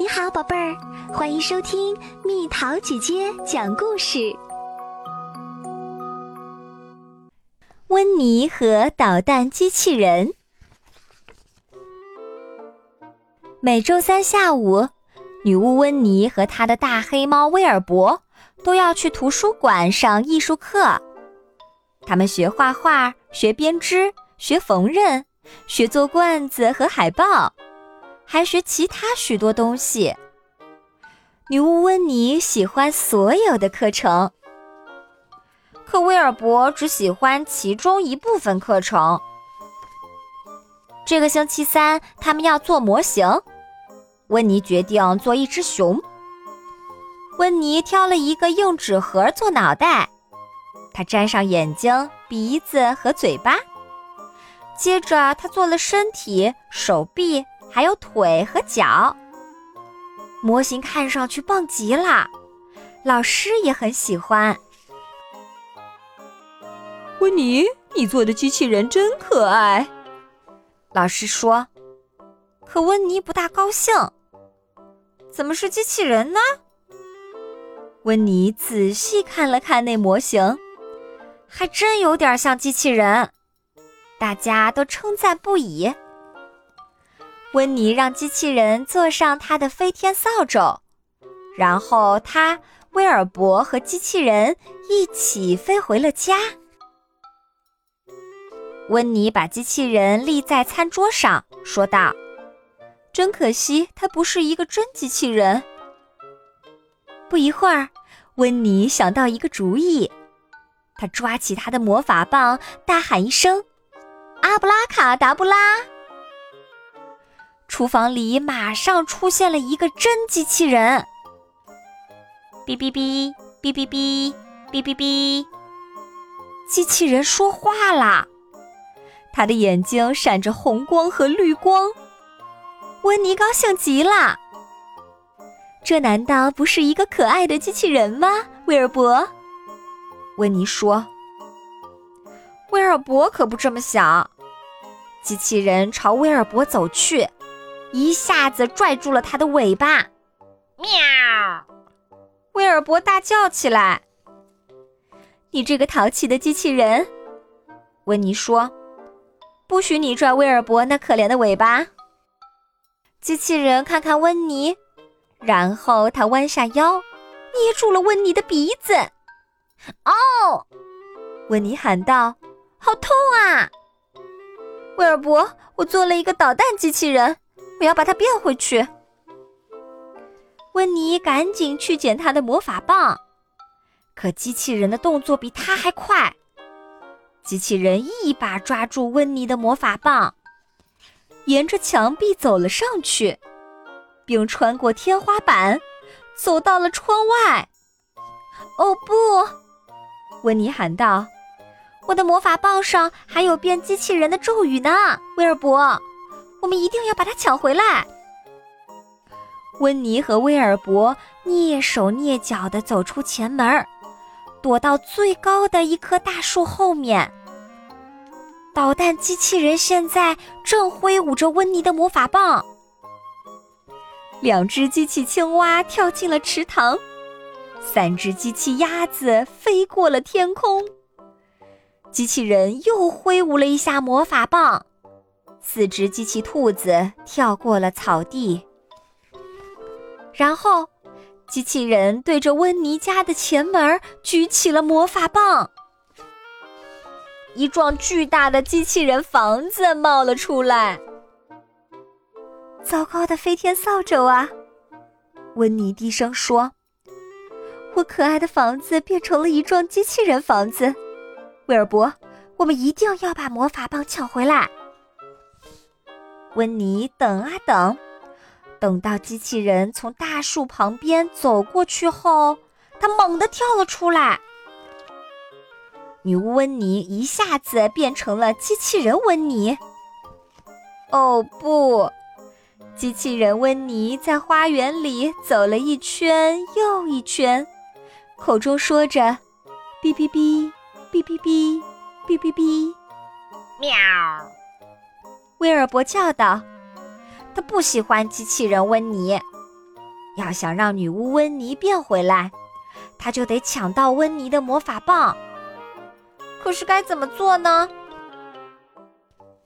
你好，宝贝儿，欢迎收听蜜桃姐姐讲故事。温妮和捣蛋机器人。每周三下午，女巫温妮和她的大黑猫威尔伯都要去图书馆上艺术课。他们学画画，学编织，学缝纫，学做罐子和海报。还学其他许多东西。女巫温妮喜欢所有的课程，可威尔伯只喜欢其中一部分课程。这个星期三，他们要做模型。温妮决定做一只熊。温妮挑了一个硬纸盒做脑袋，她粘上眼睛、鼻子和嘴巴。接着，她做了身体、手臂。还有腿和脚，模型看上去棒极了，老师也很喜欢。温妮，你做的机器人真可爱，老师说。可温妮不大高兴，怎么是机器人呢？温妮仔细看了看那模型，还真有点像机器人，大家都称赞不已。温妮让机器人坐上他的飞天扫帚，然后他、威尔伯和机器人一起飞回了家。温妮把机器人立在餐桌上，说道：“真可惜，它不是一个真机器人。”不一会儿，温妮想到一个主意，他抓起他的魔法棒，大喊一声：“阿布拉卡达布拉！”厨房里马上出现了一个真机器人。哔哔哔哔哔哔哔哔哔，机器人说话啦！他的眼睛闪着红光和绿光。温妮高兴极了。这难道不是一个可爱的机器人吗？威尔伯，温妮说。威尔伯可不这么想。机器人朝威尔伯走去。一下子拽住了它的尾巴，喵！威尔伯大叫起来：“你这个淘气的机器人！”温妮说：“不许你拽威尔伯那可怜的尾巴。”机器人看看温妮，然后他弯下腰，捏住了温妮的鼻子。“哦！”温妮喊道，“好痛啊！”威尔伯，我做了一个导弹机器人。我要把它变回去。温妮赶紧去捡他的魔法棒，可机器人的动作比他还快。机器人一把抓住温妮的魔法棒，沿着墙壁走了上去，并穿过天花板，走到了窗外。哦不！温妮喊道：“我的魔法棒上还有变机器人的咒语呢，威尔伯。”我们一定要把它抢回来。温妮和威尔伯蹑手蹑脚地走出前门，躲到最高的一棵大树后面。导弹机器人现在正挥舞着温妮的魔法棒。两只机器青蛙跳进了池塘，三只机器鸭子飞过了天空。机器人又挥舞了一下魔法棒。四只机器兔子跳过了草地，然后，机器人对着温妮家的前门举起了魔法棒，一幢巨大的机器人房子冒了出来。糟糕的飞天扫帚啊！温妮低声说：“我可爱的房子变成了一幢机器人房子。”威尔伯，我们一定要把魔法棒抢回来。温妮等啊等，等到机器人从大树旁边走过去后，他猛地跳了出来。女巫温妮一下子变成了机器人温妮。哦不！机器人温妮在花园里走了一圈又一圈，口中说着：“哔哔哔，哔哔哔，哔哔哔，喵。”威尔伯叫道：“他不喜欢机器人温妮。”要想让女巫温妮变回来，他就得抢到温妮的魔法棒。可是该怎么做呢？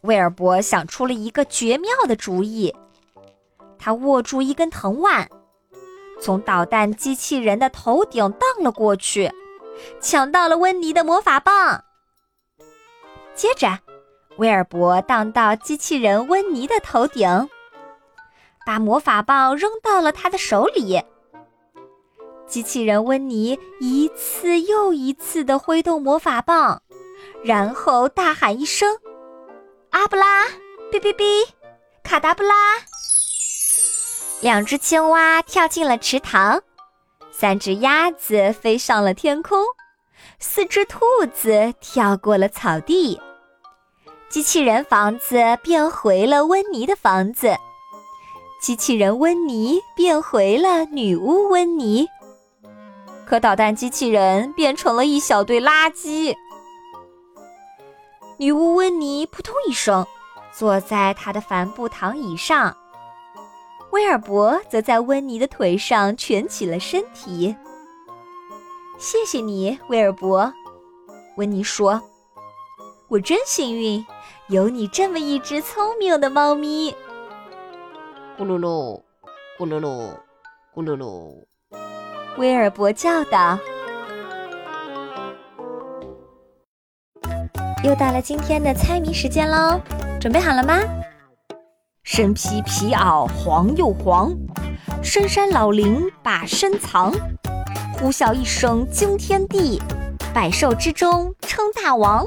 威尔伯想出了一个绝妙的主意。他握住一根藤蔓，从导弹机器人的头顶荡了过去，抢到了温妮的魔法棒。接着，威尔伯荡到机器人温妮的头顶，把魔法棒扔到了他的手里。机器人温妮一次又一次地挥动魔法棒，然后大喊一声：“阿布拉，哔哔哔，卡达布拉！”两只青蛙跳进了池塘，三只鸭子飞上了天空，四只兔子跳过了草地。机器人房子变回了温妮的房子，机器人温妮变回了女巫温妮。可导弹机器人变成了一小堆垃圾。女巫温妮扑通一声，坐在她的帆布躺椅上。威尔伯则在温妮的腿上蜷起了身体。谢谢你，威尔伯，温妮说：“我真幸运，有你这么一只聪明的猫咪。”咕噜噜，咕噜噜，咕噜噜。威尔伯叫道：“又到了今天的猜谜时间喽，准备好了吗？”身披皮袄黄又黄，深山老林把身藏，呼啸一声惊天地，百兽之中称大王。